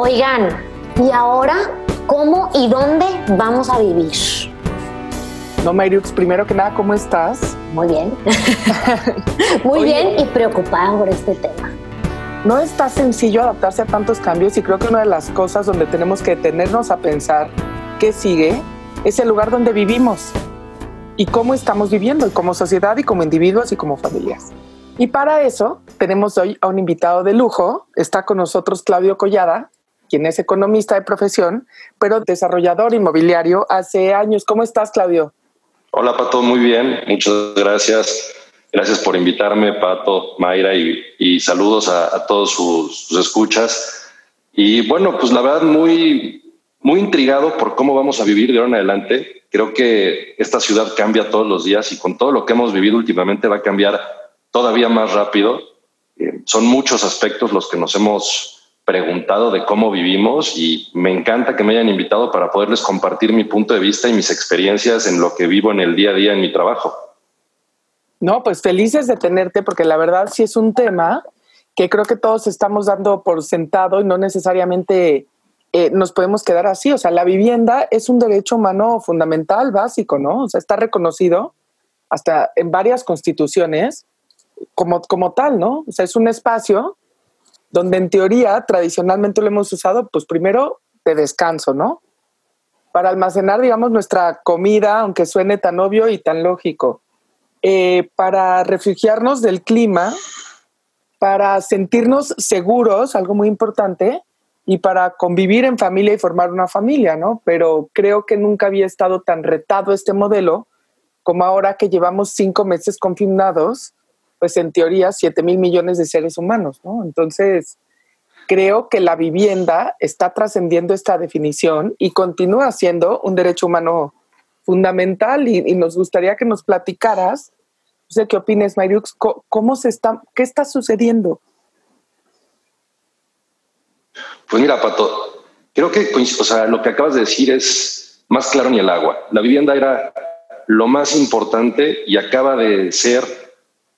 Oigan, ¿y ahora cómo y dónde vamos a vivir? No, Mayrux, primero que nada, ¿cómo estás? Muy bien. Muy bien y preocupada por este tema. No está sencillo adaptarse a tantos cambios y creo que una de las cosas donde tenemos que detenernos a pensar qué sigue es el lugar donde vivimos y cómo estamos viviendo como sociedad y como individuos y como familias. Y para eso tenemos hoy a un invitado de lujo. Está con nosotros Claudio Collada, quien es economista de profesión, pero desarrollador inmobiliario hace años. ¿Cómo estás, Claudio? Hola, Pato, muy bien. Muchas gracias. Gracias por invitarme, Pato, Mayra, y, saludos a, todos sus, escuchas. Y bueno, pues la verdad, muy, muy intrigado por cómo vamos a vivir de ahora en adelante. Creo que esta ciudad cambia todos los días y con todo lo que hemos vivido últimamente va a cambiar todavía más rápido. Eh, son muchos aspectos los que nos hemos preguntado de cómo vivimos y me encanta que me hayan invitado para poderles compartir mi punto de vista y mis experiencias en lo que vivo en el día a día en mi trabajo. No, pues felices de tenerte porque la verdad sí es un tema que creo que todos estamos dando por sentado y no necesariamente eh, nos podemos quedar así. O sea, la vivienda es un derecho humano fundamental, básico, ¿no? O sea, está reconocido hasta en varias constituciones como, como tal, ¿no? O sea, es un espacio donde en teoría tradicionalmente lo hemos usado, pues primero de descanso, ¿no? Para almacenar, digamos, nuestra comida, aunque suene tan obvio y tan lógico. Eh, para refugiarnos del clima, para sentirnos seguros, algo muy importante, y para convivir en familia y formar una familia, ¿no? Pero creo que nunca había estado tan retado este modelo como ahora que llevamos cinco meses confinados pues en teoría 7 mil millones de seres humanos, ¿no? Entonces, creo que la vivienda está trascendiendo esta definición y continúa siendo un derecho humano fundamental y, nos gustaría que nos platicaras, no sé qué opines, Mariux, cómo se está, qué está sucediendo. Pues mira, Pato, creo que o sea, lo que acabas de decir es más claro ni el agua. La vivienda era lo más importante y acaba de ser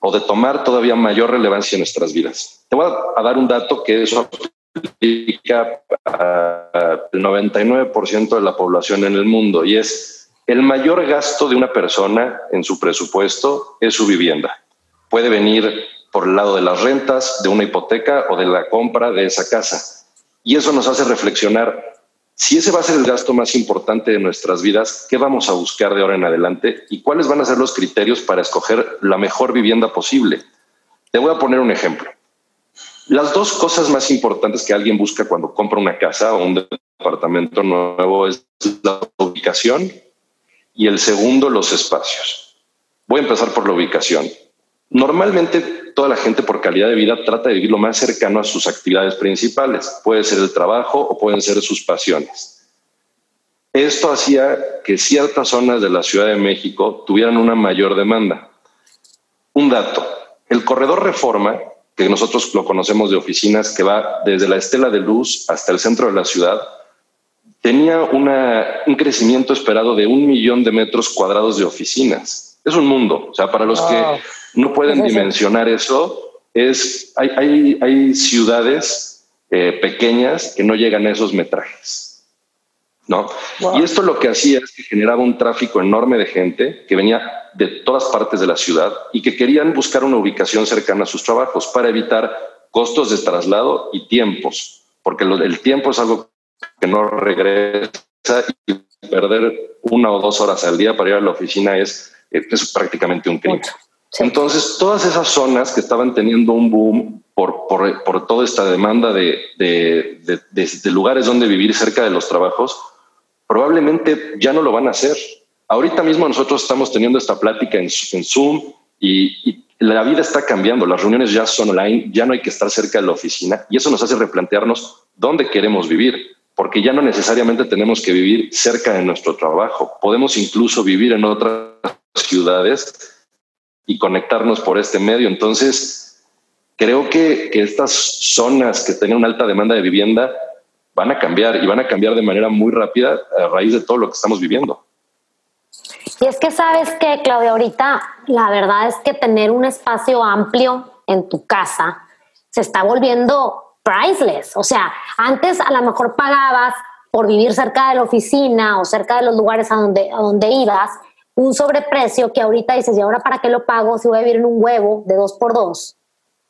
o de tomar todavía mayor relevancia en nuestras vidas. Te voy a dar un dato que eso aplica al 99% de la población en el mundo y es el mayor gasto de una persona en su presupuesto es su vivienda. Puede venir por el lado de las rentas, de una hipoteca o de la compra de esa casa. Y eso nos hace reflexionar si ese va a ser el gasto más importante de nuestras vidas, ¿qué vamos a buscar de ahora en adelante y cuáles van a ser los criterios para escoger la mejor vivienda posible? Te voy a poner un ejemplo. Las dos cosas más importantes que alguien busca cuando compra una casa o un departamento nuevo es la ubicación y el segundo, los espacios. Voy a empezar por la ubicación. Normalmente toda la gente por calidad de vida trata de vivir lo más cercano a sus actividades principales. Puede ser el trabajo o pueden ser sus pasiones. Esto hacía que ciertas zonas de la Ciudad de México tuvieran una mayor demanda. Un dato, el corredor Reforma, que nosotros lo conocemos de oficinas, que va desde la Estela de Luz hasta el centro de la ciudad, tenía un crecimiento esperado de un millón de metros cuadrados de oficinas. Es un mundo. O sea, para los que no pueden dimensionar eso. Es, hay, hay, ciudades eh, pequeñas que no llegan a esos metrajes. ¿no? Y esto lo que hacía es que generaba un tráfico enorme de gente que venía de todas partes de la ciudad y que querían buscar una ubicación cercana a sus trabajos para evitar costos de traslado y tiempos, porque el tiempo es algo que no regresa y perder una o dos horas al día para ir a la oficina es, es prácticamente un crimen. Entonces, todas esas zonas que estaban teniendo un boom por, por, toda esta demanda de, de, de, lugares donde vivir cerca de los trabajos, probablemente ya no lo van a hacer. Ahorita mismo nosotros estamos teniendo esta plática en, en Zoom y, la vida está cambiando, las reuniones ya son online, ya no hay que estar cerca de la oficina y eso nos hace replantearnos dónde queremos vivir, porque ya no necesariamente tenemos que vivir cerca de nuestro trabajo, podemos incluso vivir en otras ciudades y conectarnos por este medio. Entonces, creo que, que estas zonas que tienen una alta demanda de vivienda van a cambiar y van a cambiar de manera muy rápida a raíz de todo lo que estamos viviendo. Y es que sabes que, Claudia, ahorita la verdad es que tener un espacio amplio en tu casa se está volviendo priceless. O sea, antes a lo mejor pagabas por vivir cerca de la oficina o cerca de los lugares a donde, a donde ibas un sobreprecio que ahorita dices, ¿y ahora para qué lo pago si voy a vivir en un huevo de dos por dos?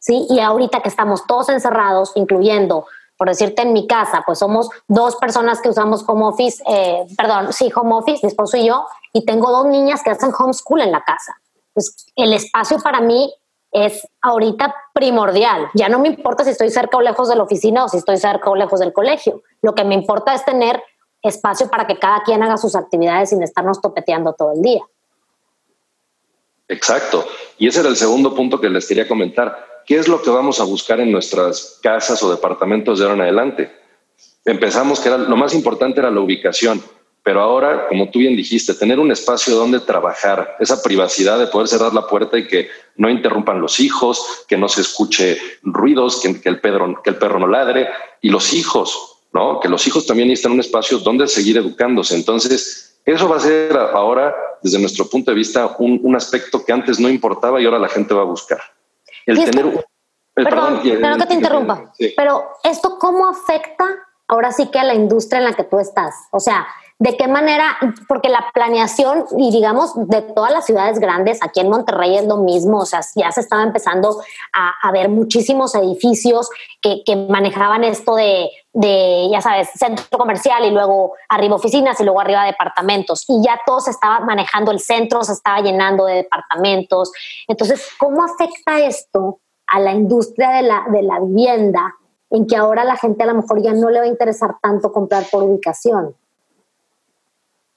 ¿Sí? Y ahorita que estamos todos encerrados, incluyendo, por decirte en mi casa, pues somos dos personas que usamos home office, eh, perdón, sí, home office, mi esposo y yo, y tengo dos niñas que hacen homeschool en la casa. Pues el espacio para mí es ahorita primordial. Ya no me importa si estoy cerca o lejos de la oficina o si estoy cerca o lejos del colegio. Lo que me importa es tener espacio para que cada quien haga sus actividades sin estarnos topeteando todo el día. Exacto. Y ese era el segundo punto que les quería comentar. ¿Qué es lo que vamos a buscar en nuestras casas o departamentos de ahora en adelante? Empezamos que era, lo más importante era la ubicación pero ahora, como tú bien dijiste, tener un espacio donde trabajar, esa privacidad de poder cerrar la puerta y que no interrumpan los hijos, que no se escuche ruidos, que, que el perro no ladre, y los hijos, ¿no? Que los hijos también necesitan un espacio donde seguir educándose. Entonces, eso va a ser ahora, desde nuestro punto de vista, un, aspecto que antes no importaba y ahora la gente va a buscar. El tener un, perdón, perdón, que te interrumpa, pero esto cómo afecta ahora sí que a la industria en la que tú estás. O sea, de qué manera, porque la planeación y digamos de todas las ciudades grandes, aquí en Monterrey es lo mismo, o sea, ya se estaba empezando a, ver muchísimos edificios que, manejaban esto de, de, ya sabes, centro comercial y luego arriba oficinas y luego arriba departamentos. Y ya todo se estaba manejando, el centro se estaba llenando de departamentos. Entonces, ¿cómo afecta esto a la industria de la, de la vivienda en que ahora la gente a lo mejor ya no le va a interesar tanto comprar por ubicación?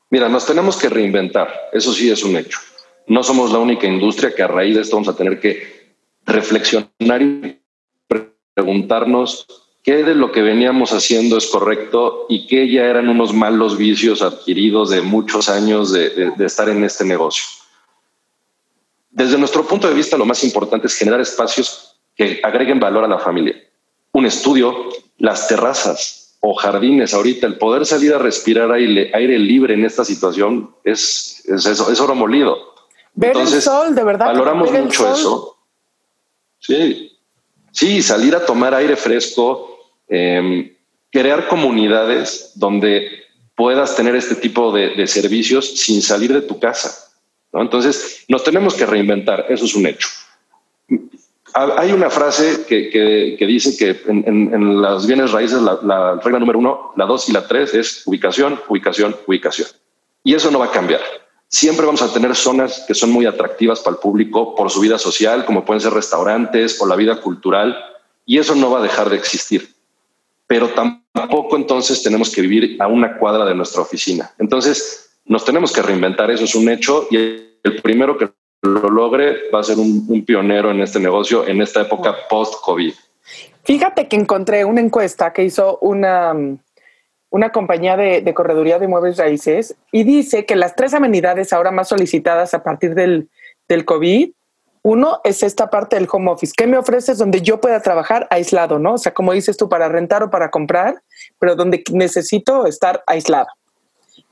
Mira, nos tenemos que reinventar, eso sí es un hecho. No somos la única industria que a raíz de esto vamos a tener que reflexionar y preguntarnos qué de lo que veníamos haciendo es correcto y qué ya eran unos malos vicios adquiridos de muchos años de, estar en este negocio. Desde nuestro punto de vista, lo más importante es generar espacios que agreguen valor a la familia. Un estudio, las terrazas, o jardines ahorita, el poder salir a respirar aire, aire libre en esta situación es, es eso, es oro molido. Ver el sol, de verdad. Valoramos mucho eso. Sí, sí, salir a tomar aire fresco, em, crear comunidades donde puedas tener este tipo de, servicios sin salir de tu casa. Entonces, nos tenemos que reinventar, eso es un hecho. Hay una frase que, dice que en, las bienes raíces la, regla número uno, la dos y la tres es ubicación, ubicación, ubicación. Y eso no va a cambiar. Siempre vamos a tener zonas que son muy atractivas para el público por su vida social, como pueden ser restaurantes o la vida cultural, y eso no va a dejar de existir. Pero tampoco entonces tenemos que vivir a una cuadra de nuestra oficina. Entonces nos tenemos que reinventar, eso es un hecho, y el primero que lo logre va a ser un, pionero en este negocio en esta época post-COVID. Fíjate que encontré una encuesta que hizo una, una compañía de, correduría de muebles raíces y dice que las tres amenidades ahora más solicitadas a partir del, del COVID, uno es esta parte del home office. ¿Qué me ofreces donde yo pueda trabajar aislado, no? O sea, como dices tú, para rentar o para comprar, pero donde necesito estar aislado.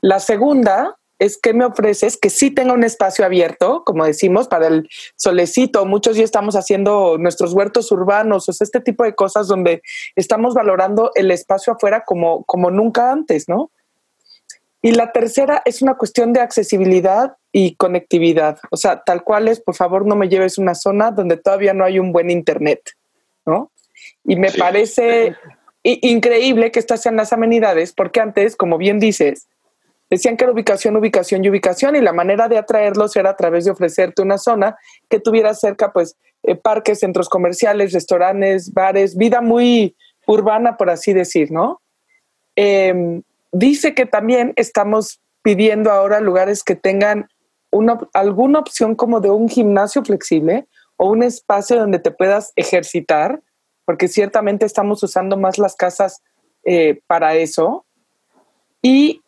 La segunda es que me ofreces que sí tenga un espacio abierto, como decimos, para el solecito. Muchos ya estamos haciendo nuestros huertos urbanos, o sea, este tipo de cosas donde estamos valorando el espacio afuera como, como nunca antes, ¿no? Y la tercera es una cuestión de accesibilidad y conectividad. O sea, tal cual es, por favor, no me lleves a una zona donde todavía no hay un buen internet, ¿no? Y me parece increíble que estas sean las amenidades, porque antes, como bien dices, Decían que era ubicación, ubicación y ubicación y la manera de atraerlos era a través de ofrecerte una zona que tuviera cerca pues eh, parques, centros comerciales, restaurantes, bares, vida muy urbana por así decir, ¿no? Em, dice que también estamos pidiendo ahora lugares que tengan una, alguna opción como de un gimnasio flexible o un espacio donde te puedas ejercitar, porque ciertamente estamos usando más las casas eh, para eso. Y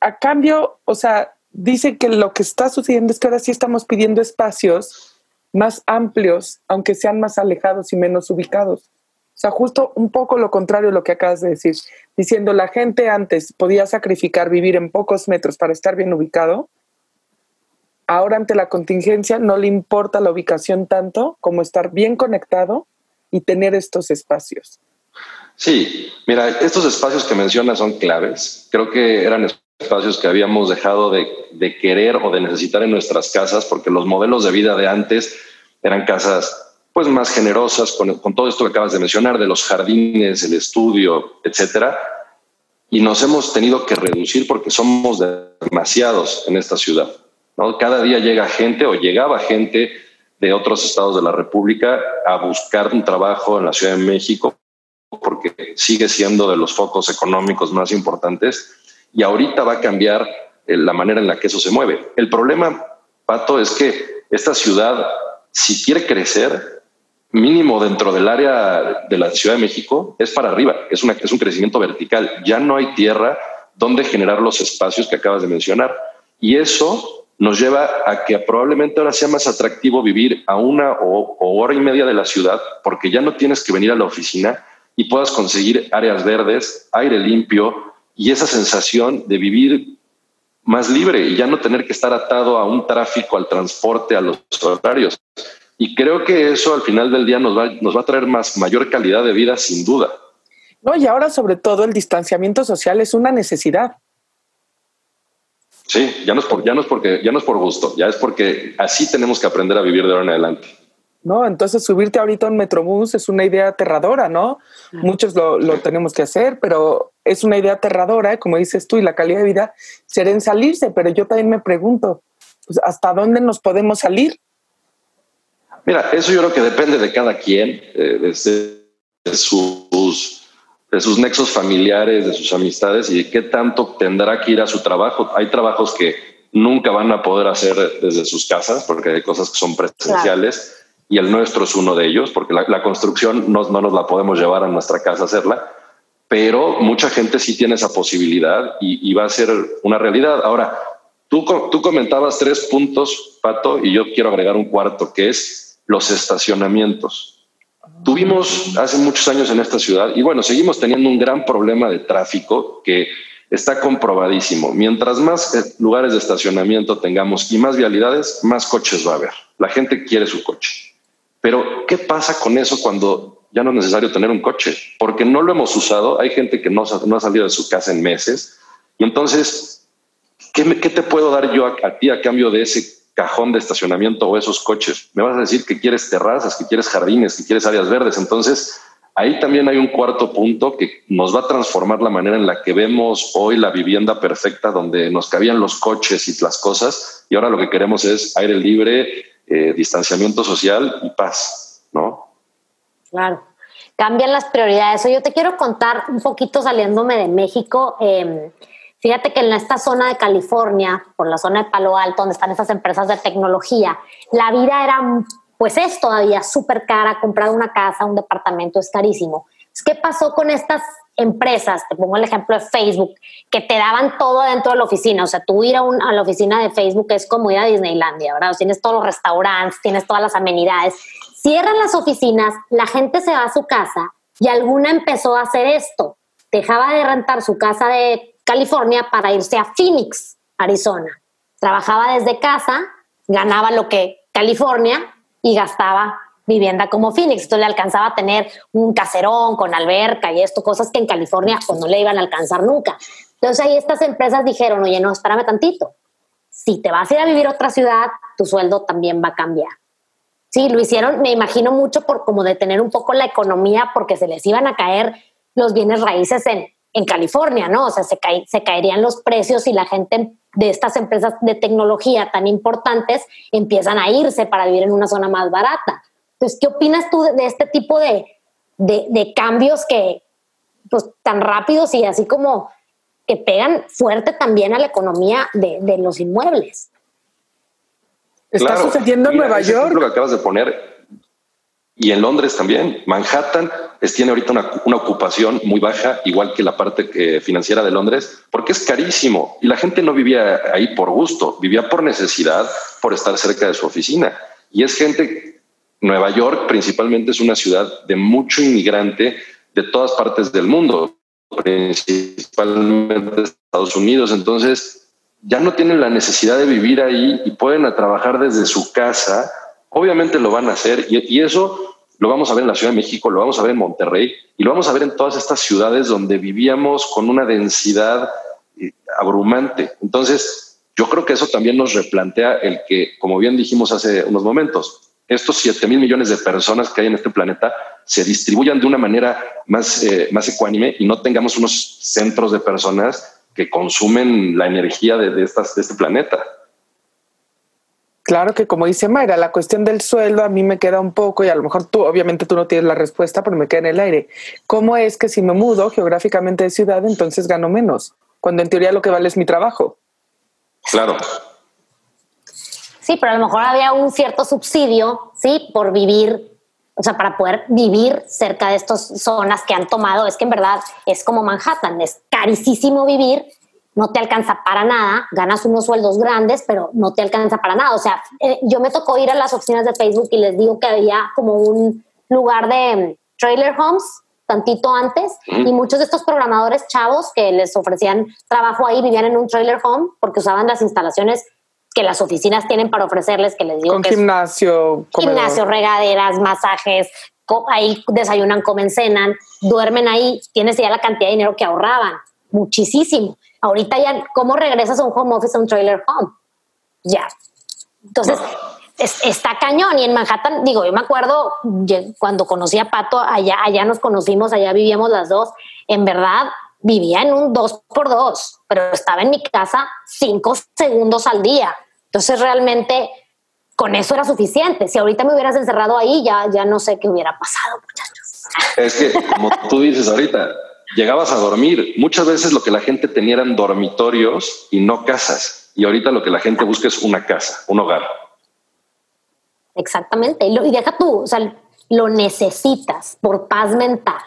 a cambio, o sea, dice que lo que está sucediendo es que ahora sí estamos pidiendo espacios más amplios, aunque sean más alejados y menos ubicados. O sea, justo un poco lo contrario de lo que acabas de decir, diciendo la gente antes podía sacrificar vivir en pocos metros para estar bien ubicado. Ahora ante la contingencia no le importa la ubicación tanto como estar bien conectado y tener estos espacios. Sí, mira, estos espacios que mencionas son claves. Creo que eran espacios que habíamos dejado de, de, querer o de necesitar en nuestras casas porque los modelos de vida de antes eran casas pues más generosas con, con todo esto que acabas de mencionar de los jardines, el estudio, etcétera. Y nos hemos tenido que reducir porque somos demasiados en esta ciudad. ¿no? Cada día llega gente o llegaba gente de otros estados de la República a buscar un trabajo en la Ciudad de México porque sigue siendo de los focos económicos más importantes y ahorita va a cambiar eh, la manera en la que eso se mueve. El problema, Pato, es que esta ciudad, si quiere crecer, mínimo dentro del área de la Ciudad de México, es para arriba, es, es un crecimiento vertical. Ya no hay tierra donde generar los espacios que acabas de mencionar. Y eso nos lleva a que probablemente ahora sea más atractivo vivir a una o hora y media de la ciudad, porque ya no tienes que venir a la oficina y puedas conseguir áreas verdes, aire limpio y esa sensación de vivir más libre y ya no tener que estar atado a un tráfico, al transporte, a los horarios. Y creo que eso al final del día nos va, nos va a traer más, mayor calidad de vida, sin duda. No, y ahora sobre todo el distanciamiento social es una necesidad. Sí, ya no es por, ya no es porque, ya no es por gusto, ya es porque así tenemos que aprender a vivir de ahora en adelante. ¿no? Entonces subirte ahorita a un Metrobús es una idea aterradora, ¿no? Muchos lo, lo, tenemos que hacer, pero es una idea aterradora, como dices tú, y la calidad de vida será en salirse, pero yo también me pregunto, pues, ¿hasta dónde nos podemos salir? Mira, eso yo creo que depende de cada quien, eh, de, sus, de sus nexos familiares, de sus amistades y de qué tanto tendrá que ir a su trabajo. Hay trabajos que nunca van a poder hacer desde sus casas porque hay cosas que son presenciales. Claro y el nuestro es uno de ellos, porque la, la construcción no, no, nos la podemos llevar a nuestra casa a hacerla, pero mucha gente sí tiene esa posibilidad y, y va a ser una realidad. Ahora, tú, tú comentabas tres puntos, Pato, y yo quiero agregar un cuarto, que es los estacionamientos. Tuvimos hace muchos años en esta ciudad y bueno, seguimos teniendo un gran problema de tráfico que está comprobadísimo. Mientras más eh, lugares de estacionamiento tengamos y más vialidades, más coches va a haber. La gente quiere su coche. Pero, ¿qué pasa con eso cuando ya no es necesario tener un coche? Porque no lo hemos usado. Hay gente que no, no ha salido de su casa en meses. Y entonces, ¿qué, qué te puedo dar yo a, a ti a cambio de ese cajón de estacionamiento o esos coches? Me vas a decir que quieres terrazas, que quieres jardines, que quieres áreas verdes. Entonces, ahí también hay un cuarto punto que nos va a transformar la manera en la que vemos hoy la vivienda perfecta, donde nos cabían los coches y las cosas, y ahora lo que queremos es aire libre, eh, distanciamiento social y paz, ¿no? Claro. Cambian las prioridades. Yo te quiero contar un poquito saliéndome de México. Eh, fíjate que en esta zona de California, por la zona de Palo Alto, donde están estas empresas de tecnología, la vida era, pues es todavía súper cara. Comprar una casa, un departamento es carísimo. ¿Qué pasó con estas empresas, te pongo el ejemplo de Facebook, que te daban todo dentro de la oficina. O sea, tú ir a, la oficina de Facebook es como ir a Disneylandia, ¿verdad? tienes todos los restaurantes, tienes todas las amenidades. Cierran las oficinas, la gente se va a su casa y alguna empezó a hacer esto. Dejaba de rentar su casa de California para irse a Phoenix, Arizona. Trabajaba desde casa, ganaba lo que California y gastaba vivienda como Phoenix. Entonces le alcanzaba a tener un caserón con alberca y esto, cosas que en California pues, no le iban a alcanzar nunca. Entonces ahí estas empresas dijeron, oye, no, espérame tantito. Si te vas a ir a vivir a otra ciudad, tu sueldo también va a cambiar. Sí, lo hicieron, me imagino mucho por como detener un poco la economía porque se les iban a caer los bienes raíces en, en California, ¿no? O sea, se, cae, se caerían los precios y la gente de estas empresas de tecnología tan importantes empiezan a irse para vivir en una zona más barata. Entonces, ¿qué opinas tú de, este tipo de, de, de, cambios que, pues, tan rápidos y así como que pegan fuerte también a la economía de, de los inmuebles? Está claro, sucediendo en Nueva York. Lo que acabas de poner. Y en Londres también. Manhattan es, tiene ahorita una, una, ocupación muy baja, igual que la parte que, financiera de Londres, porque es carísimo. Y la gente no vivía ahí por gusto, vivía por necesidad, por estar cerca de su oficina. Y es gente Nueva York principalmente es una ciudad de mucho inmigrante de todas partes del mundo, principalmente Estados Unidos. Entonces, ya no tienen la necesidad de vivir ahí y pueden trabajar desde su casa. Obviamente lo van a hacer y, eso lo vamos a ver en la Ciudad de México, lo vamos a ver en Monterrey y lo vamos a ver en todas estas ciudades donde vivíamos con una densidad eh, abrumante. Entonces, yo creo que eso también nos replantea el que, como bien dijimos hace unos momentos, estos 7 mil millones de personas que hay en este planeta se distribuyan de una manera más, eh, más ecuánime y no tengamos unos centros de personas que consumen la energía de, estas, de este planeta. Claro que como dice Mayra, la cuestión del sueldo a mí me queda un poco y a lo mejor tú, obviamente tú no tienes la respuesta, pero me queda en el aire. ¿Cómo es que si me mudo geográficamente de ciudad, entonces gano menos? Cuando en teoría lo que vale es mi trabajo. Claro. Sí, pero a lo mejor había un cierto subsidio, sí, por vivir, o sea, para poder vivir cerca de estas zonas que han tomado. Es que en verdad es como Manhattan, es carísimo vivir no te alcanza para nada, ganas unos sueldos grandes, pero no te alcanza para nada. O sea, eh, yo me tocó ir a las oficinas de Facebook y les digo que había como un lugar de mm, trailer homes tantito antes y muchos de estos programadores chavos que les ofrecían trabajo ahí vivían en un trailer home porque usaban las instalaciones que las oficinas tienen para ofrecerles, que les digo Con gimnasio, gimnasio, regaderas, masajes, ahí desayunan, comen, cenan, duermen ahí, tienes ya la cantidad de dinero que ahorraban, muchísimo. Ahorita ya, ¿cómo regresas a un home office a un trailer home? Ya. Entonces, está cañón. Y en Manhattan, digo, yo me acuerdo cuando conocí a Pato, allá, allá nos conocimos, allá vivíamos las dos. En verdad, vivía en un dos por dos, pero estaba en mi casa cinco segundos al día. Entonces, realmente, con eso era suficiente. Si ahorita me hubieras encerrado ahí, ya, ya no sé qué hubiera pasado, muchachos. Es que, como tú dices ahorita, llegabas a dormir. Muchas veces lo que la gente tenía eran dormitorios y no casas. Y ahorita lo que la gente busca es una casa, un hogar. Exactamente. Y, deja tú, o sea, lo necesitas por paz mental.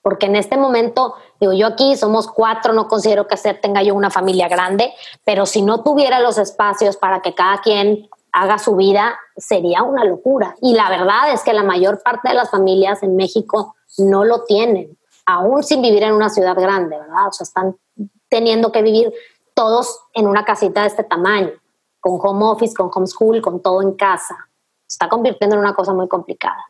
Porque en este momento, digo, yo aquí somos cuatro, no considero que tenga yo una familia grande, pero si no tuviera los espacios para que cada quien haga su vida, sería una locura. Y la verdad es que la mayor parte de las familias en México no lo tienen aún sin vivir en una ciudad grande, ¿verdad? O sea, están teniendo que vivir todos en una casita de este tamaño, con home office, con homeschool, con todo en casa. Se está convirtiendo en una cosa muy complicada.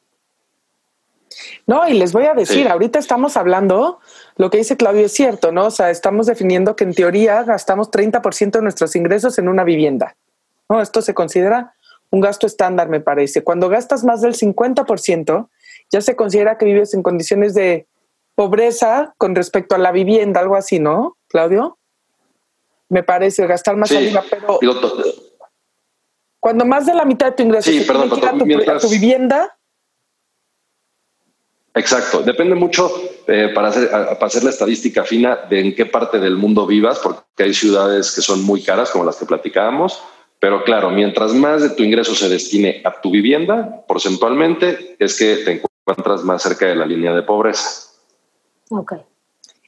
No, y les voy a decir, ahorita estamos hablando, lo que dice Claudio es cierto, ¿no? O sea, estamos definiendo que en teoría gastamos 30% de nuestros ingresos en una vivienda. ¿no? Esto se considera un gasto estándar, me parece. Cuando gastas más del 50%, ya se considera que vives en condiciones de pobreza con respecto a la vivienda, algo así, ¿no, Claudio? Me parece gastar más arriba, pero cuando más de la mitad de tu ingreso sí, perdón, tu, vivienda. Exacto, depende mucho eh, para, hacer, para hacer la estadística fina de en qué parte del mundo vivas, porque hay ciudades que son muy caras, como las que platicábamos, pero claro, mientras más de tu ingreso se destine a tu vivienda, porcentualmente, es que te encuentras más cerca de la línea de pobreza. Ok.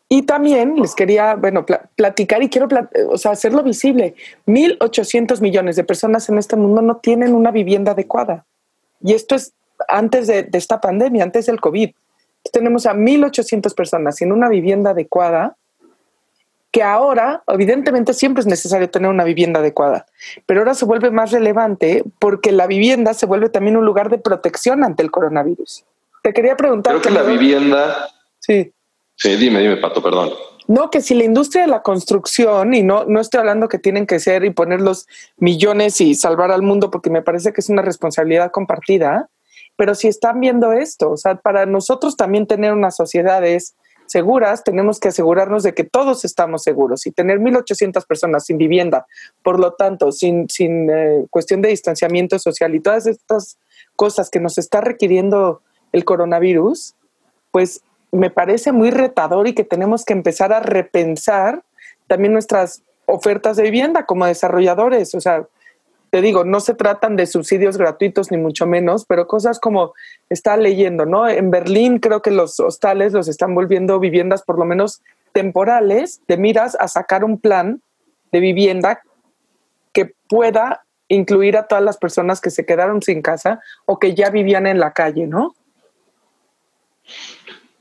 Y también les quería, bueno, platicar y quiero o sea, hacerlo visible. 1.800 millones de personas en este mundo no tienen una vivienda adecuada. Y esto es antes de, esta pandemia, antes del COVID. Tenemos a 1.800 personas sin una vivienda adecuada, que ahora, evidentemente, siempre es necesario tener una vivienda adecuada, pero ahora se vuelve más relevante porque la vivienda se vuelve también un lugar de protección ante el coronavirus. Te quería preguntar... Creo que la vivienda... Sí Sí, dime, dime, Pato, perdón. No, que si la industria de la construcción, y no, no estoy hablando que tienen que ser y poner los millones y salvar al mundo, porque me parece que es una responsabilidad compartida, pero si están viendo esto, o sea, para nosotros también tener unas sociedades seguras, tenemos que asegurarnos de que todos estamos seguros y tener 1.800 personas sin vivienda, por lo tanto, sin, sin eh, cuestión de distanciamiento social y todas estas cosas que nos está requiriendo el coronavirus, pues me parece muy retador y que tenemos que empezar a repensar también nuestras ofertas de vivienda como desarrolladores. O sea, te digo, no se tratan de subsidios gratuitos ni mucho menos, pero cosas como está leyendo, ¿no? En Berlín creo que los hostales los están volviendo viviendas por lo menos temporales, de miras a sacar un plan de vivienda que pueda incluir a todas las personas que se quedaron sin casa o que ya vivían en la calle, ¿no?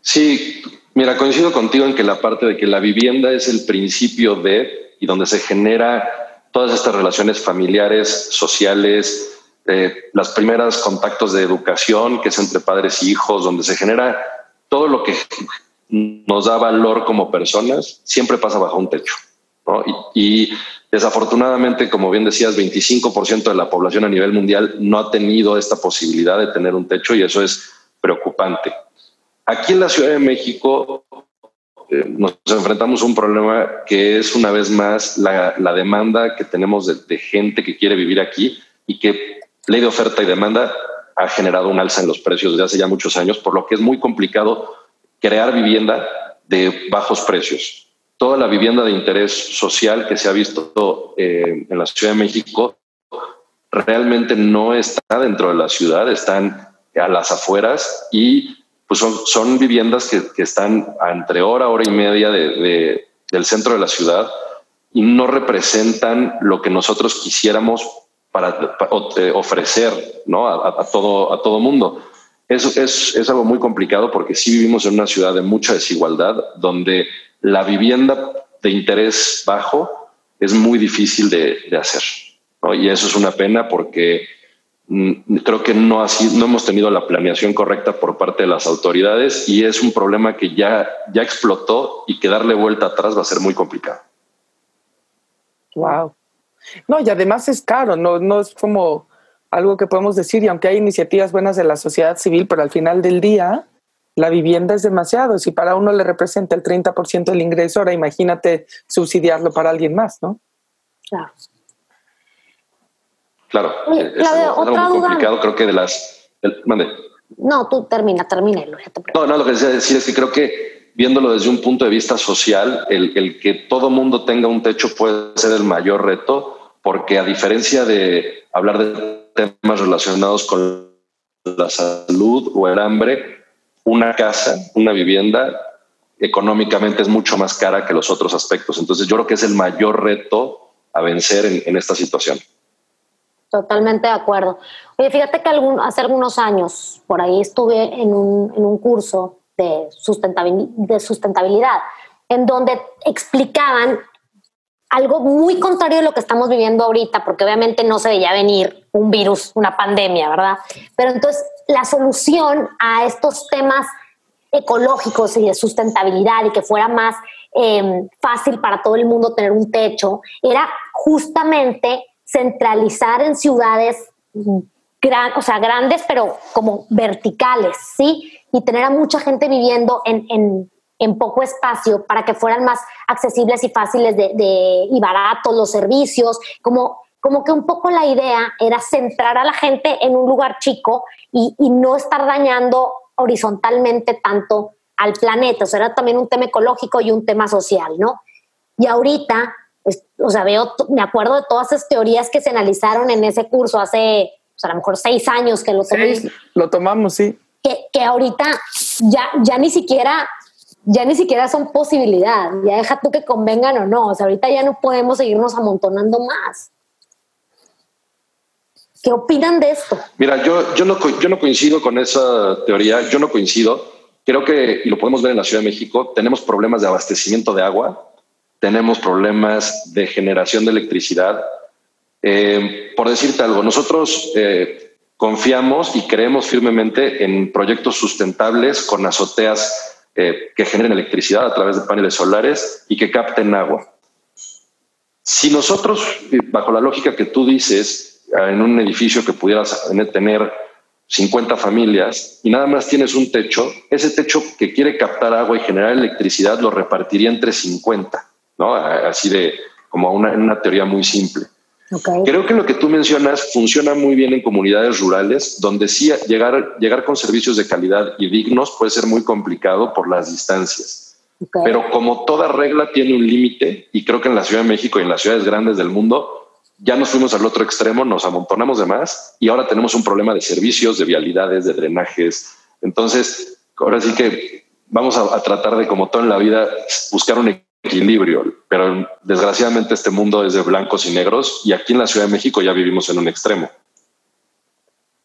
Sí, mira, coincido contigo en que la parte de que la vivienda es el principio de y donde se genera todas estas relaciones familiares, sociales, eh, las primeras contactos de educación, que es entre padres y hijos, donde se genera todo lo que nos da valor como personas, siempre pasa bajo un techo. Y, desafortunadamente, como bien decías, 25% de la población a nivel mundial no ha tenido esta posibilidad de tener un techo y eso es preocupante. Aquí en la Ciudad de México eh, nos enfrentamos a un problema que es una vez más la, demanda que tenemos de, gente que quiere vivir aquí y que ley de oferta y demanda ha generado un alza en los precios desde hace ya muchos años, por lo que es muy complicado crear vivienda de bajos precios. Toda la vivienda de interés social que se ha visto eh, en la Ciudad de México realmente no está dentro de la ciudad, están a las afueras y pues son, son viviendas que, que están a entre hora, hora y media de, del centro de la ciudad y no representan lo que nosotros quisiéramos para, eh, ofrecer ¿no? a, a, todo a todo mundo. Eso es, es, algo muy complicado porque sí vivimos en una ciudad de mucha desigualdad, donde la vivienda de interés bajo es muy difícil de, de hacer. ¿no? Y eso es una pena porque creo que no, así, no hemos tenido la planeación correcta por parte de las autoridades y es un problema que ya, ya explotó y que darle vuelta atrás va a ser muy complicado. Wow. No, y además es caro, no, no es como algo que podemos decir, y aunque hay iniciativas buenas de la sociedad civil, pero al final del día la vivienda es demasiado. Si para uno le representa el 30% del ingreso, ahora imagínate subsidiarlo para alguien más, ¿no? Claro. Claro, es, algo, muy complicado, creo que de las... mande. No, tú termina, termina. No, no, lo que decía decir es que creo que viéndolo desde un punto de vista social, el, el que todo mundo tenga un techo puede ser el mayor reto, porque a diferencia de hablar de temas relacionados con la salud o el hambre, una casa, una vivienda, económicamente es mucho más cara que los otros aspectos. Entonces yo creo que es el mayor reto a vencer en, en esta situación. Totalmente de acuerdo. Oye, fíjate que algún, hace algunos años por ahí estuve en un, en un curso de, de sustentabilidad, en donde explicaban algo muy contrario de lo que estamos viviendo ahorita, porque obviamente no se veía venir un virus, una pandemia, ¿verdad? Pero entonces la solución a estos temas ecológicos y de sustentabilidad y que fuera más eh, fácil para todo el mundo tener un techo, era justamente centralizar en ciudades gran, o sea, grandes, pero como verticales, ¿sí? Y tener a mucha gente viviendo en, en, en poco espacio para que fueran más accesibles y fáciles de, de, y baratos los servicios, como, como que un poco la idea era centrar a la gente en un lugar chico y, y no estar dañando horizontalmente tanto al planeta. O sea, era también un tema ecológico y un tema social, ¿no? Y ahorita o sea, veo, me acuerdo de todas esas teorías que se analizaron en ese curso hace, o sea, a lo mejor seis años que lo tomamos. Sí, lo tomamos, sí. Que, que ahorita ya, ya ni siquiera ya ni siquiera son posibilidad, ya deja tú que convengan o no, o sea, ahorita ya no podemos seguirnos amontonando más. ¿Qué opinan de esto? Mira, yo, yo, no, yo no coincido con esa teoría, yo no coincido. Creo que, y lo podemos ver en la Ciudad de México, tenemos problemas de abastecimiento de agua tenemos problemas de generación de electricidad. Eh, por decirte algo, nosotros eh, confiamos y creemos firmemente en proyectos sustentables con azoteas eh, que generen electricidad a través de paneles solares y que capten agua. Si nosotros, bajo la lógica que tú dices, en un edificio que pudieras tener 50 familias y nada más tienes un techo, ese techo que quiere captar agua y generar electricidad lo repartiría entre 50. ¿No? Así de como una, una teoría muy simple. Creo que lo que tú mencionas funciona muy bien en comunidades rurales, donde sí llegar, llegar con servicios de calidad y dignos puede ser muy complicado por las distancias. Pero como toda regla tiene un límite, y creo que en la Ciudad de México y en las ciudades grandes del mundo, ya nos fuimos al otro extremo, nos amontonamos de más y ahora tenemos un problema de servicios, de vialidades, de drenajes. Entonces, ahora sí que vamos a, a tratar de, como todo en la vida, buscar un equilibrio, pero desgraciadamente este mundo es de blancos y negros y aquí en la Ciudad de México ya vivimos en un extremo.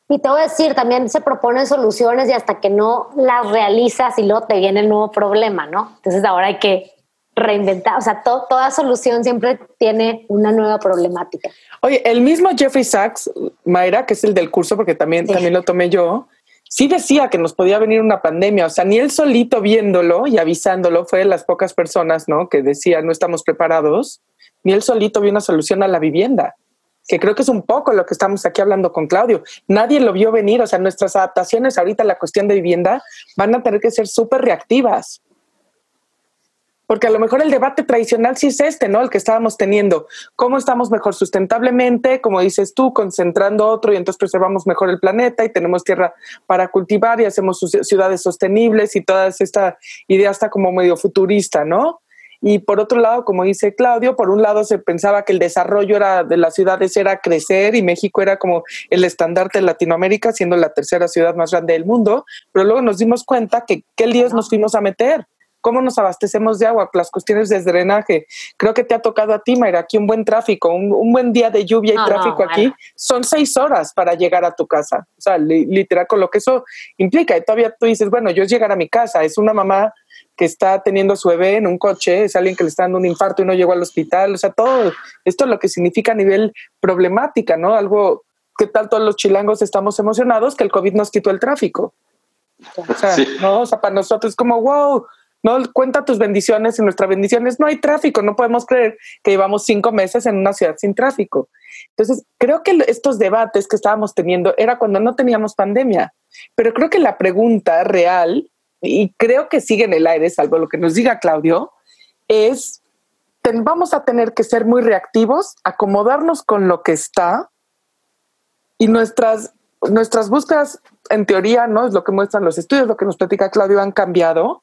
Y te voy a decir, también se proponen soluciones y hasta que no las realizas y luego te viene el nuevo problema, ¿no? Entonces ahora hay que reinventar, o sea, toda solución siempre tiene una nueva problemática. Oye, el mismo Jeffrey Sachs, Mayra, que es el del curso, porque también, también lo tomé yo, sí decía que nos podía venir una pandemia, o sea, ni él solito viéndolo y avisándolo, fue de las pocas personas, ¿no? Que decía no estamos preparados, ni él solito vio una solución a la vivienda que creo que es un poco lo que estamos aquí hablando con Claudio. Nadie lo vio venir, o sea, nuestras adaptaciones ahorita a la cuestión de vivienda van a tener que ser súper reactivas. Porque a lo mejor el debate tradicional sí es este, ¿no? El que estábamos teniendo. ¿Cómo estamos mejor sustentablemente? Como dices tú, concentrando otro y entonces preservamos mejor el planeta y tenemos tierra para cultivar y hacemos ciudades sostenibles y toda esta idea está como medio futurista, ¿no? Y por otro lado, como dice Claudio, por un lado se pensaba que el desarrollo era de las ciudades era crecer y México era como el estandarte de Latinoamérica, siendo la tercera ciudad más grande del mundo, pero luego nos dimos cuenta que qué líos nos fuimos a meter. ¿Cómo nos abastecemos de agua? Las cuestiones de drenaje. Creo que te ha tocado a ti, Mayra, aquí un buen tráfico, un, buen día de lluvia y tráfico aquí. Son seis horas para llegar a tu casa. O sea, literal, con lo que eso implica. Y todavía tú dices, bueno, yo es llegar a mi casa. Es una mamá que está teniendo a su bebé en un coche, es alguien que le está dando un infarto y no llegó al hospital, o sea, todo esto es lo que significa a nivel problemática, ¿no? Algo que tal todos los chilangos estamos emocionados que el COVID nos quitó el tráfico. O sea, no, o sea, para nosotros es como, wow, no cuenta tus bendiciones y nuestras bendiciones, no hay tráfico, no podemos creer que llevamos cinco meses en una ciudad sin tráfico. Entonces, creo que estos debates que estábamos teniendo era cuando no teníamos pandemia, pero creo que la pregunta real y creo que sigue en el aire, salvo lo que nos diga Claudio, es, vamos a tener que ser muy reactivos, acomodarnos con lo que está y nuestras, nuestras búsquedas, en teoría, ¿no? Es lo que muestran los estudios, lo que nos platica Claudio, han cambiado,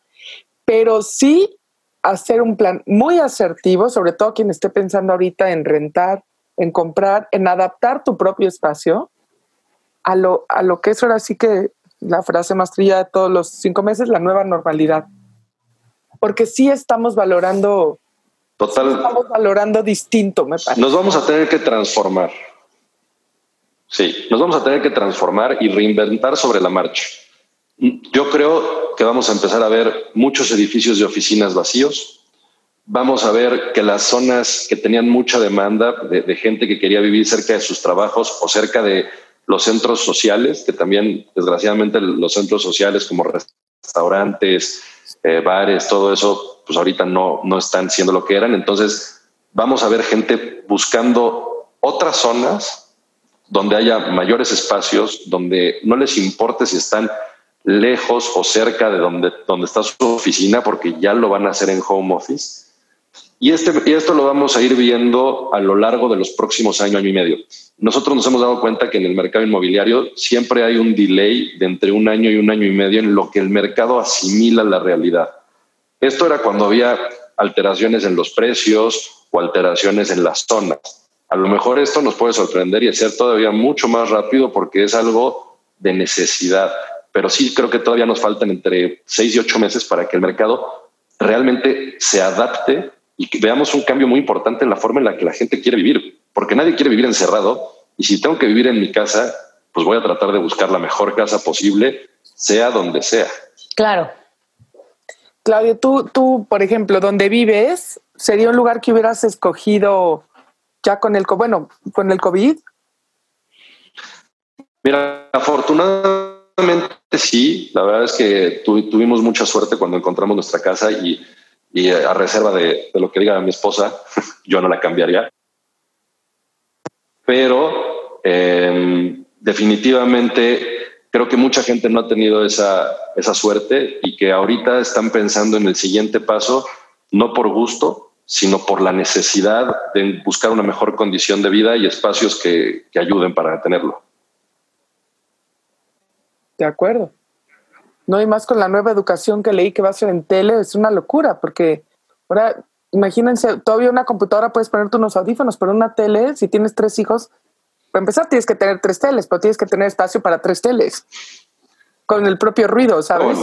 pero sí hacer un plan muy asertivo, sobre todo quien esté pensando ahorita en rentar, en comprar, en adaptar tu propio espacio a lo, a lo que es ahora sí que la frase más trillada de todos los cinco meses, la nueva normalidad. Porque sí estamos valorando. Total. estamos valorando distinto, me parece. Nos vamos a tener que transformar. Sí, nos vamos a tener que transformar y reinventar sobre la marcha. Yo creo que vamos a empezar a ver muchos edificios de oficinas vacíos. Vamos a ver que las zonas que tenían mucha demanda de gente que quería vivir cerca de sus trabajos o cerca de los centros sociales, que también desgraciadamente los centros sociales como restaurantes, eh, bares, todo eso, pues ahorita no, no están siendo lo que eran. Entonces vamos a ver gente buscando otras zonas donde haya mayores espacios, donde no les importe si están lejos o cerca de donde, donde está su oficina, porque ya lo van a hacer en home office y, este, y esto lo vamos a ir viendo a lo largo de los próximos años, año y medio. Nosotros nos hemos dado cuenta que en el mercado inmobiliario siempre hay un delay de entre un año y un año y medio en lo que el mercado asimila la realidad. Esto era cuando había alteraciones en los precios o alteraciones en las zonas. A lo mejor esto nos puede sorprender y hacer todavía mucho más rápido porque es algo de necesidad. Pero sí creo que todavía nos faltan entre seis y ocho meses para que el mercado realmente se adapte y que veamos un cambio muy importante en la forma en la que la gente quiere vivir, porque nadie quiere vivir encerrado y si tengo que vivir en mi casa, pues voy a tratar de buscar la mejor casa posible, sea donde sea. Claro. Claudio, tú, tú, por ejemplo, donde vives, ¿sería un lugar que hubieras escogido ya con el, bueno, con el COVID? Mira, afortunadamente sí, la verdad es que tuvimos mucha suerte cuando encontramos nuestra casa y a reserva de, lo que diga mi esposa, yo no la cambiaría. Pero em, definitivamente creo que mucha gente no ha tenido esa, suerte y que ahorita están pensando en el siguiente paso, no por gusto, sino por la necesidad de buscar una mejor condición de vida y espacios que ayuden para tenerlo. De acuerdo. No, y más con la nueva educación que leí que va a ser en tele, es una locura, porque ahora, imagínense, todavía una computadora puedes ponerte unos audífonos, pero una tele, si tienes tres hijos, para empezar tienes que tener tres teles, pero tienes que tener espacio para tres teles, con el propio ruido, ¿sabes?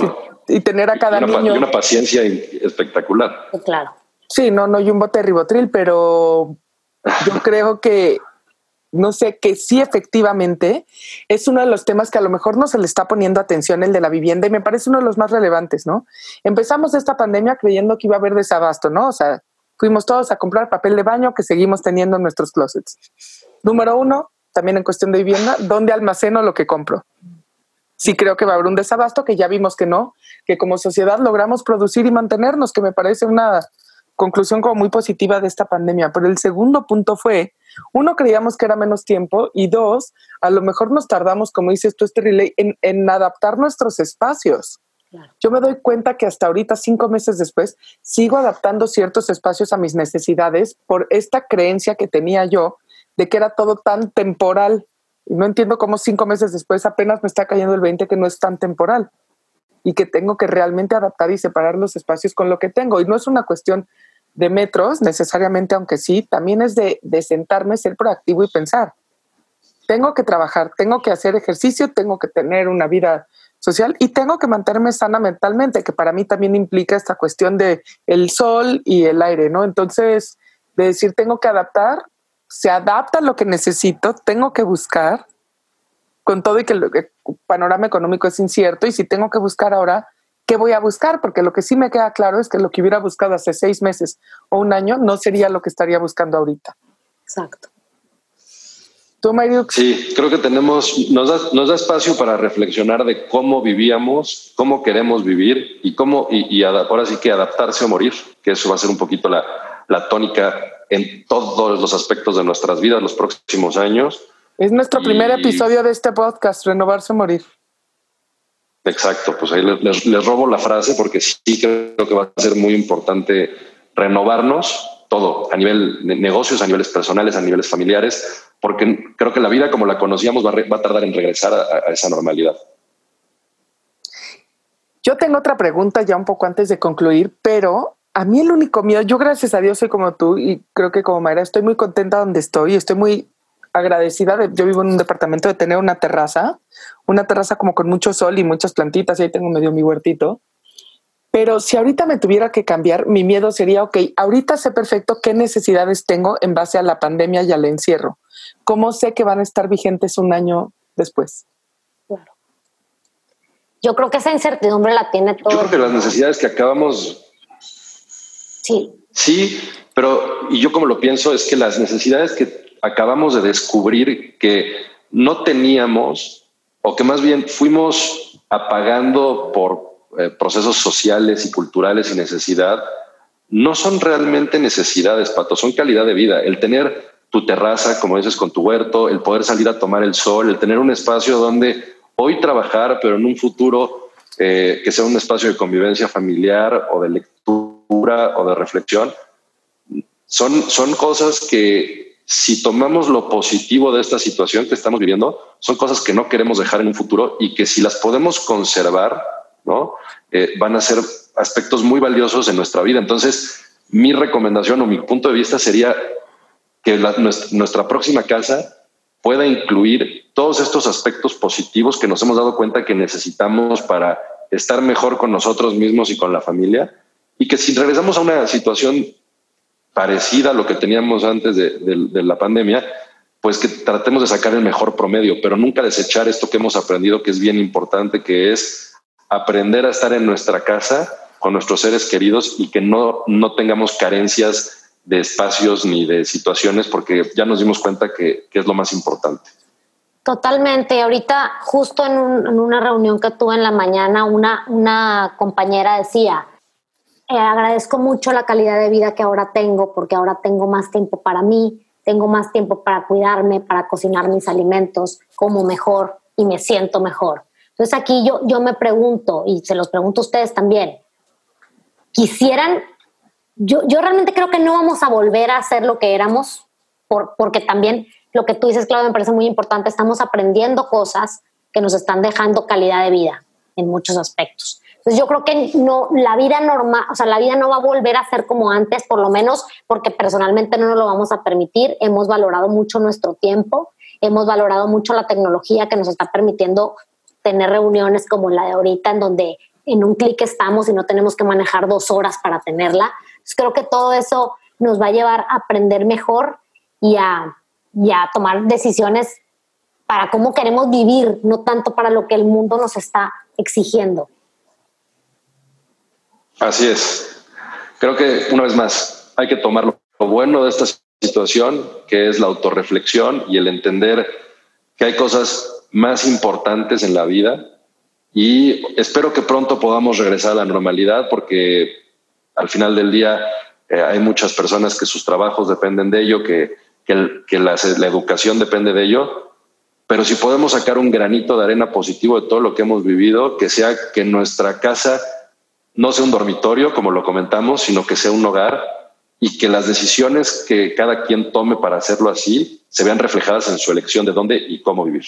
y, tener a cada niño... Y una paciencia espectacular. Claro. Sí, no, no, y un bote de ribotril, pero yo creo que no sé, que sí efectivamente es uno de los temas que a lo mejor no se le está poniendo atención, el de la vivienda, y me parece uno de los más relevantes, ¿no? Empezamos esta pandemia creyendo que iba a haber desabasto, ¿no? O sea, fuimos todos a comprar papel de baño que seguimos teniendo en nuestros closets. Número uno, también en cuestión de vivienda, ¿dónde almaceno lo que compro? Sí creo que va a haber un desabasto, que ya vimos que no, que como sociedad logramos producir y mantenernos, que me parece una conclusión como muy positiva de esta pandemia. Pero el segundo punto fue, uno, creíamos que era menos tiempo y dos, a lo mejor nos tardamos, como dices tú, este relay, en, en adaptar nuestros espacios. Yo me doy cuenta que hasta ahorita, cinco meses después, sigo adaptando ciertos espacios a mis necesidades por esta creencia que tenía yo de que era todo tan temporal. Y no entiendo cómo cinco meses después apenas me está cayendo el 20 que no es tan temporal y que tengo que realmente adaptar y separar los espacios con lo que tengo. Y no es una cuestión de metros necesariamente, aunque sí, también es de, sentarme, ser proactivo y pensar. Tengo que trabajar, tengo que hacer ejercicio, tengo que tener una vida social y tengo que mantenerme sana mentalmente, que para mí también implica esta cuestión de el sol y el aire, ¿no? Entonces, de decir, tengo que adaptar, se adapta a lo que necesito, tengo que buscar, con todo y que el, panorama económico es incierto, y si tengo que buscar ahora, ¿qué voy a buscar? Porque lo que sí me queda claro es que lo que hubiera buscado hace seis meses o un año no sería lo que estaría buscando ahorita. Exacto. Sí, creo que tenemos, nos da, nos da espacio para reflexionar de cómo vivíamos, cómo queremos vivir y cómo, y, y ahora sí que adaptarse o morir, que eso va a ser un poquito la, la tónica en todos los aspectos de nuestras vidas los próximos años. Es nuestro primer episodio de este podcast, Renovarse o Morir. Exacto, pues ahí les, les, robo la frase porque sí creo que va a ser muy importante renovarnos todo, a nivel de negocios, a niveles personales, a niveles familiares, porque creo que la vida como la conocíamos va a, tardar en regresar a, esa normalidad. Yo tengo otra pregunta ya un poco antes de concluir, pero a mí el único miedo, yo gracias a Dios soy como tú y creo que como Mayra estoy muy contenta donde estoy, estoy muy agradecida de, yo vivo en un departamento de tener una terraza, una terraza como con mucho sol y muchas plantitas y ahí tengo medio mi huertito. Pero si ahorita me tuviera que cambiar, mi miedo sería, ok, ahorita sé perfecto qué necesidades tengo en base a la pandemia y al encierro. ¿Cómo sé que van a estar vigentes un año después? Claro. Yo creo que esa incertidumbre la tiene todo. Yo creo que las necesidades que acabamos. Sí. Sí, pero y yo como lo pienso es que las necesidades que acabamos de descubrir que no teníamos o que más bien fuimos apagando por eh, procesos sociales y culturales y necesidad, no son realmente necesidades, Pato, son calidad de vida. El tener tu terraza, como dices, con tu huerto, el poder salir a tomar el sol, el tener un espacio donde hoy trabajar, pero en un futuro eh, que sea un espacio de convivencia familiar o de lectura o de reflexión, son, son cosas que si tomamos lo positivo de esta situación que estamos viviendo, son cosas que no queremos dejar en un futuro y que si las podemos conservar, ¿no? Eh, van a ser aspectos muy valiosos en nuestra vida. Entonces, mi recomendación o mi punto de vista sería que nuestra, próxima casa pueda incluir todos estos aspectos positivos que nos hemos dado cuenta que necesitamos para estar mejor con nosotros mismos y con la familia. Y que si regresamos a una situación parecida a lo que teníamos antes de, la pandemia, pues que tratemos de sacar el mejor promedio, pero nunca desechar esto que hemos aprendido, que es bien importante, que es aprender a estar en nuestra casa con nuestros seres queridos y que no, no tengamos carencias de espacios ni de situaciones porque ya nos dimos cuenta que, es lo más importante. Totalmente. Ahorita, justo en, una reunión que tuve en la mañana, una, una compañera decía, eh, agradezco mucho la calidad de vida que ahora tengo porque ahora tengo más tiempo para mí, tengo más tiempo para cuidarme, para cocinar mis alimentos, como mejor y me siento mejor. Entonces aquí yo, yo me pregunto, y se los pregunto a ustedes también, quisieran, yo, yo realmente creo que no vamos a volver a ser lo que éramos, por, porque también lo que tú dices, Claudia, me parece muy importante, estamos aprendiendo cosas que nos están dejando calidad de vida en muchos aspectos. Entonces yo creo que no, la vida normal, o sea, la vida no va a volver a ser como antes, por lo menos porque personalmente no nos lo vamos a permitir. Hemos valorado mucho nuestro tiempo, hemos valorado mucho la tecnología que nos está permitiendo tener reuniones como la de ahorita, en donde en un clic estamos y no tenemos que manejar dos horas para tenerla. creo que todo eso nos va a llevar a aprender mejor y a, ya tomar decisiones para cómo queremos vivir, no tanto para lo que el mundo nos está exigiendo. Así es. Creo que una vez más hay que tomar lo bueno de esta situación, que es la autorreflexión y el entender que hay cosas más importantes en la vida y espero que pronto podamos regresar a la normalidad porque al final del día eh, hay muchas personas que sus trabajos dependen de ello, que, que, la, la educación depende de ello, pero si podemos sacar un granito de arena positivo de todo lo que hemos vivido, que sea que nuestra casa no sea un dormitorio, como lo comentamos, sino que sea un hogar y que las decisiones que cada quien tome para hacerlo así se vean reflejadas en su elección de dónde y cómo vivir.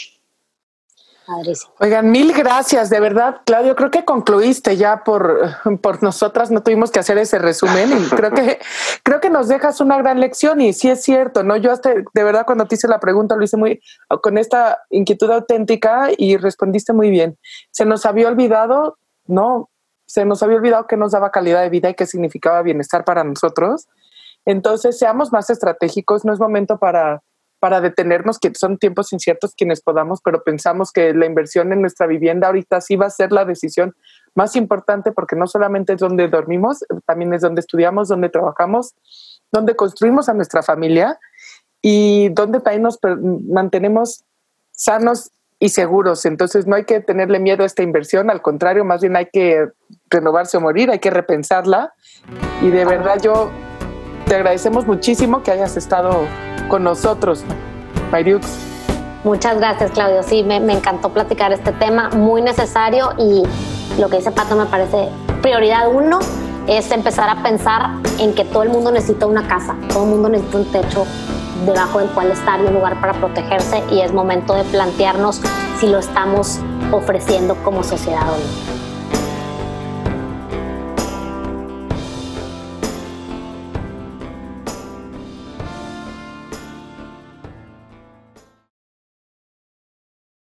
Oigan, mil gracias, de verdad, Claudio, creo que concluiste ya por, por nosotras, no tuvimos que hacer ese resumen y creo que, creo que nos dejas una gran lección y sí es cierto, ¿no? Yo hasta, de verdad, cuando te hice la pregunta lo hice muy, con esta inquietud auténtica y respondiste muy bien. Se nos había olvidado, ¿no? Se nos había olvidado que nos daba calidad de vida y qué significaba bienestar para nosotros. Entonces, seamos más estratégicos, no es momento para para detenernos, que son tiempos inciertos quienes podamos, pero pensamos que la inversión en nuestra vivienda ahorita sí va a ser la decisión más importante porque no solamente es donde dormimos, también es donde estudiamos, donde trabajamos, donde construimos a nuestra familia y donde también nos mantenemos sanos y seguros. Entonces no hay que tenerle miedo a esta inversión, al contrario, más bien hay que renovarse o morir, hay que repensarla. Y de verdad yo te agradecemos muchísimo que hayas estado con nosotros, Mayriux. Muchas gracias, Claudio. Sí, me, me, encantó platicar este tema, muy necesario y lo que dice Pato me parece prioridad uno es empezar a pensar en que todo el mundo necesita una casa, todo el mundo necesita un techo debajo del cual estar y un lugar para protegerse y es momento de plantearnos si lo estamos ofreciendo como sociedad o no.